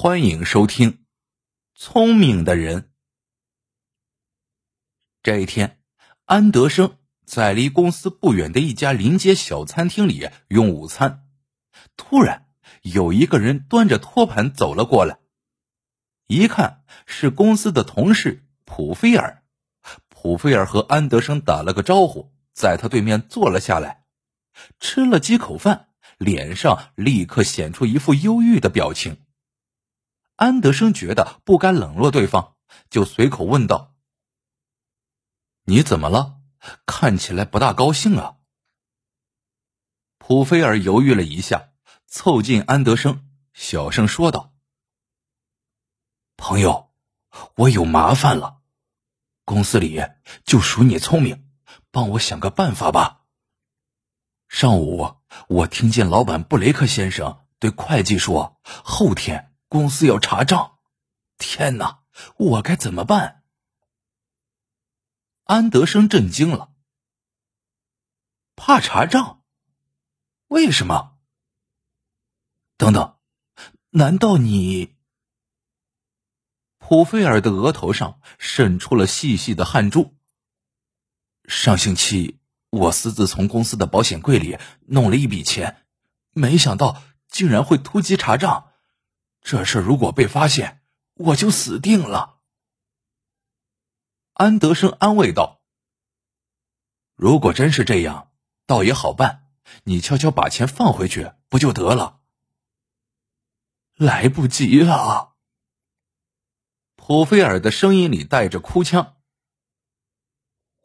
欢迎收听《聪明的人》。这一天，安德生在离公司不远的一家临街小餐厅里用午餐。突然，有一个人端着托盘走了过来，一看是公司的同事普菲尔。普菲尔和安德生打了个招呼，在他对面坐了下来，吃了几口饭，脸上立刻显出一副忧郁的表情。安德生觉得不该冷落对方，就随口问道：“你怎么了？看起来不大高兴啊。”普菲尔犹豫了一下，凑近安德生，小声说道：“朋友，我有麻烦了，公司里就属你聪明，帮我想个办法吧。上午我听见老板布雷克先生对会计说，后天。”公司要查账，天哪，我该怎么办？安德生震惊了，怕查账？为什么？等等，难道你？普菲尔的额头上渗出了细细的汗珠。上星期我私自从公司的保险柜里弄了一笔钱，没想到竟然会突击查账。这事如果被发现，我就死定了。安德生安慰道：“如果真是这样，倒也好办，你悄悄把钱放回去不就得了？”来不及了。普菲尔的声音里带着哭腔：“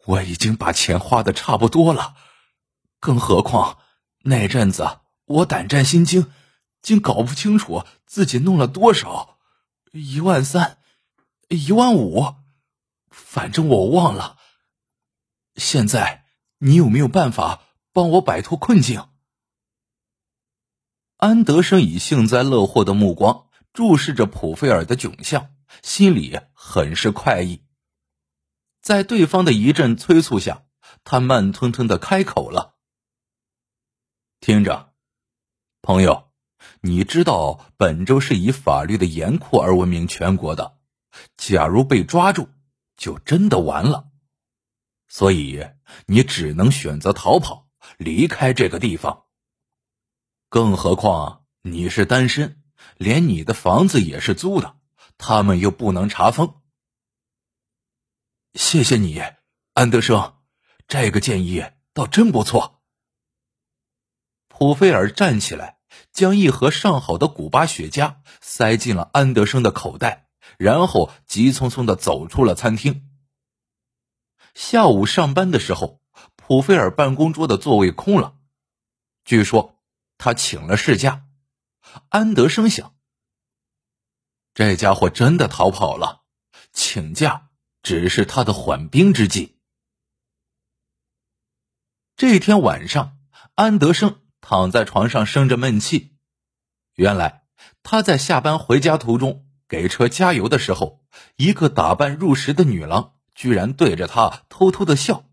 我已经把钱花的差不多了，更何况那阵子我胆战心惊。”竟搞不清楚自己弄了多少，一万三，一万五，反正我忘了。现在你有没有办法帮我摆脱困境？安德生以幸灾乐祸的目光注视着普菲尔的窘相，心里很是快意。在对方的一阵催促下，他慢吞吞的开口了：“听着，朋友。”你知道本州是以法律的严酷而闻名全国的，假如被抓住，就真的完了。所以你只能选择逃跑，离开这个地方。更何况你是单身，连你的房子也是租的，他们又不能查封。谢谢你，安德生，这个建议倒真不错。普菲尔站起来。将一盒上好的古巴雪茄塞进了安德生的口袋，然后急匆匆的走出了餐厅。下午上班的时候，普菲尔办公桌的座位空了，据说他请了事假。安德生想，这家伙真的逃跑了，请假只是他的缓兵之计。这天晚上，安德生。躺在床上生着闷气，原来他在下班回家途中给车加油的时候，一个打扮入时的女郎居然对着他偷偷的笑。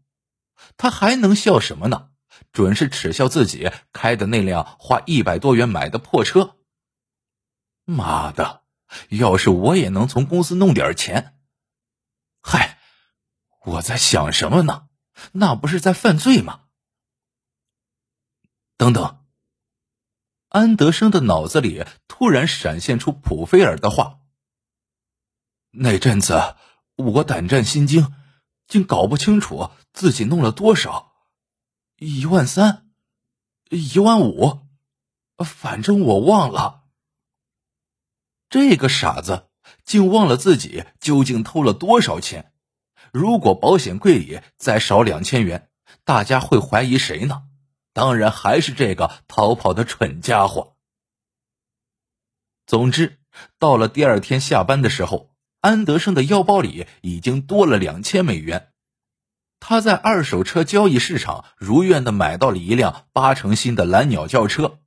他还能笑什么呢？准是耻笑自己开的那辆花一百多元买的破车。妈的！要是我也能从公司弄点钱，嗨，我在想什么呢？那不是在犯罪吗？等等，安德生的脑子里突然闪现出普菲尔的话。那阵子我胆战心惊，竟搞不清楚自己弄了多少，一万三，一万五，反正我忘了。这个傻子竟忘了自己究竟偷了多少钱。如果保险柜里再少两千元，大家会怀疑谁呢？当然还是这个逃跑的蠢家伙。总之，到了第二天下班的时候，安德生的腰包里已经多了两千美元。他在二手车交易市场如愿的买到了一辆八成新的蓝鸟轿车。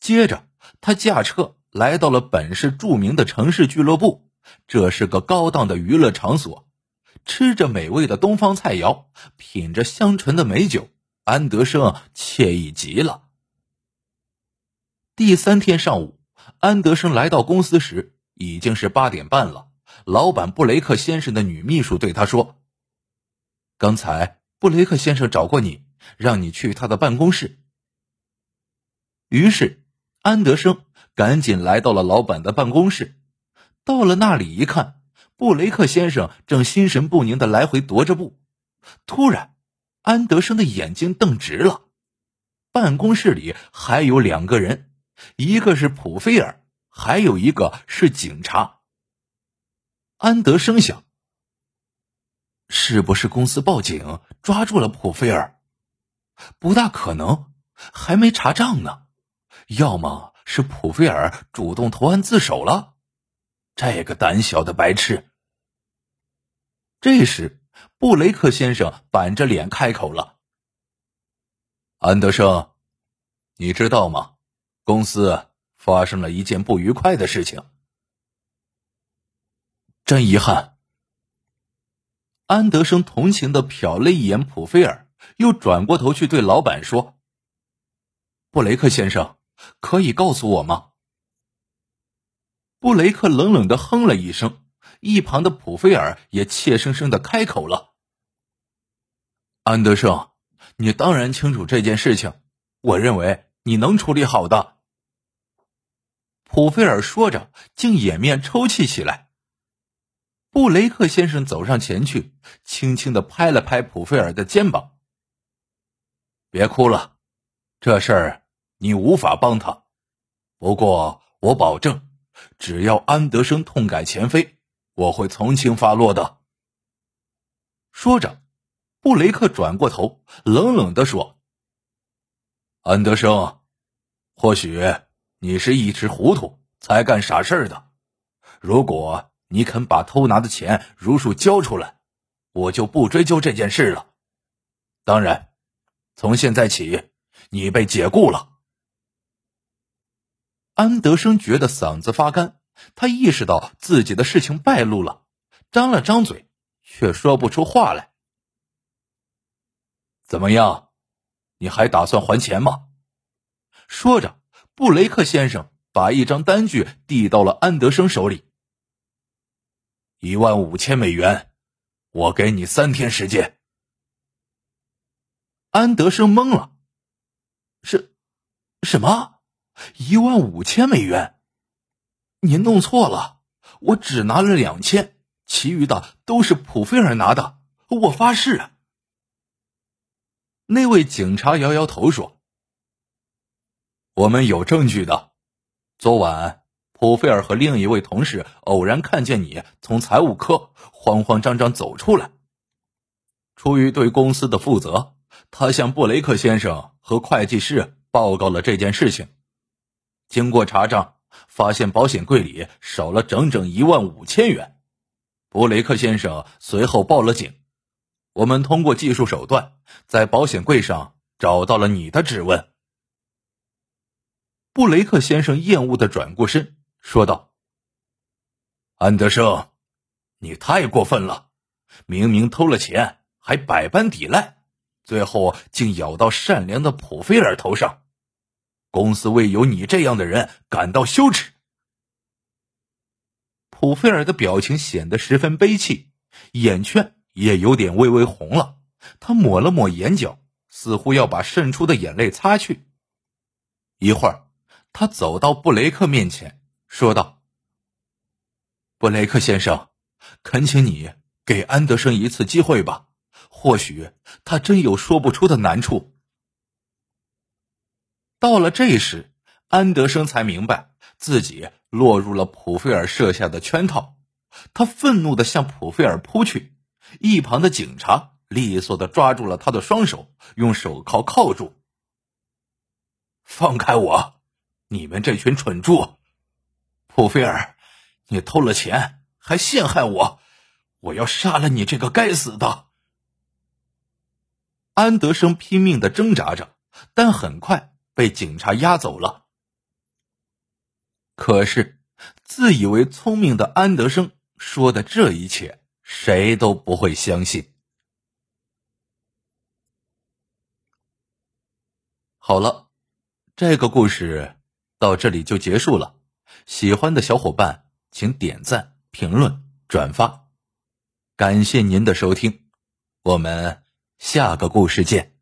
接着，他驾车来到了本市著名的城市俱乐部，这是个高档的娱乐场所。吃着美味的东方菜肴，品着香醇的美酒。安德生惬意极了。第三天上午，安德生来到公司时，已经是八点半了。老板布雷克先生的女秘书对他说：“刚才布雷克先生找过你，让你去他的办公室。”于是，安德生赶紧来到了老板的办公室。到了那里一看，布雷克先生正心神不宁的来回踱着步。突然，安德生的眼睛瞪直了。办公室里还有两个人，一个是普菲尔，还有一个是警察。安德生想：是不是公司报警抓住了普菲尔？不大可能，还没查账呢。要么是普菲尔主动投案自首了。这个胆小的白痴。这时，布雷克先生板着脸开口了。安德生，你知道吗？公司发生了一件不愉快的事情。真遗憾。安德生同情的瞟了一眼普菲尔，又转过头去对老板说：“布雷克先生，可以告诉我吗？”布雷克冷冷的哼了一声，一旁的普菲尔也怯生生的开口了：“安德生。”你当然清楚这件事情，我认为你能处理好的。普菲尔说着，竟掩面抽泣起来。布雷克先生走上前去，轻轻的拍了拍普菲尔的肩膀：“别哭了，这事儿你无法帮他。不过我保证，只要安德生痛改前非，我会从轻发落的。”说着。布雷克转过头，冷冷的说：“安德生，或许你是一时糊涂才干傻事的。如果你肯把偷拿的钱如数交出来，我就不追究这件事了。当然，从现在起，你被解雇了。”安德生觉得嗓子发干，他意识到自己的事情败露了，张了张嘴，却说不出话来。怎么样？你还打算还钱吗？说着，布雷克先生把一张单据递到了安德生手里。一万五千美元，我给你三天时间。安德生懵了，是，什么？一万五千美元？您弄错了，我只拿了两千，其余的都是普菲尔拿的，我发誓。那位警察摇摇头说：“我们有证据的。昨晚，普菲尔和另一位同事偶然看见你从财务科慌慌张张走出来。出于对公司的负责，他向布雷克先生和会计师报告了这件事情。经过查账，发现保险柜里少了整整一万五千元。布雷克先生随后报了警。”我们通过技术手段，在保险柜上找到了你的指纹。布雷克先生厌恶的转过身，说道：“安德生，你太过分了！明明偷了钱，还百般抵赖，最后竟咬到善良的普菲尔头上。公司为有你这样的人感到羞耻。”普菲尔的表情显得十分悲戚，眼圈。也有点微微红了，他抹了抹眼角，似乎要把渗出的眼泪擦去。一会儿，他走到布雷克面前，说道：“布雷克先生，恳请你给安德生一次机会吧，或许他真有说不出的难处。”到了这时，安德生才明白自己落入了普菲尔设下的圈套，他愤怒的向普菲尔扑去。一旁的警察利索的抓住了他的双手，用手铐铐住。放开我！你们这群蠢猪！普菲尔，你偷了钱还陷害我！我要杀了你这个该死的！安德生拼命的挣扎着，但很快被警察押走了。可是，自以为聪明的安德生说的这一切。谁都不会相信。好了，这个故事到这里就结束了。喜欢的小伙伴请点赞、评论、转发，感谢您的收听，我们下个故事见。